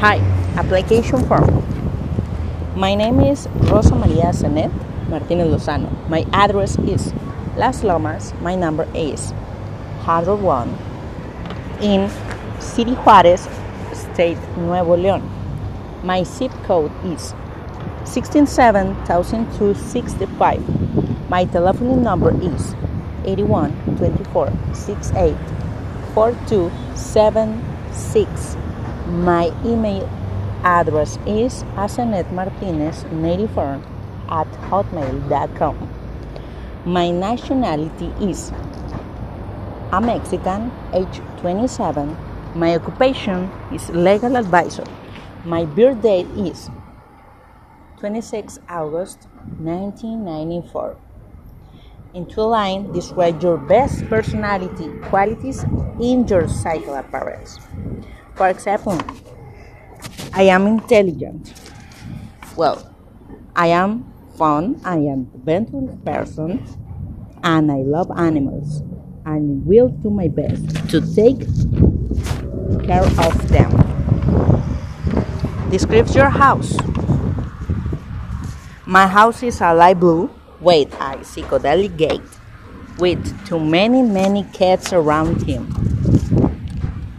Hi, application form. My name is Rosa Maria Zenet Martinez Lozano. My address is Las Lomas. My number is 101 in City Juarez, State Nuevo León. My zip code is 167,265. My telephone number is 81 24 68 4276. My email address is asenetmartinez94 at hotmail.com. My nationality is a Mexican, age 27. My occupation is legal advisor. My birth date is 26 August 1994. In two lines, describe your best personality qualities in your cycle appearance. For example, I am intelligent. Well, I am fun, I am adventurous person, and I love animals. And will do my best to take care of them. Describe your house. My house is a light blue with a psychedelic gate with too many many cats around him.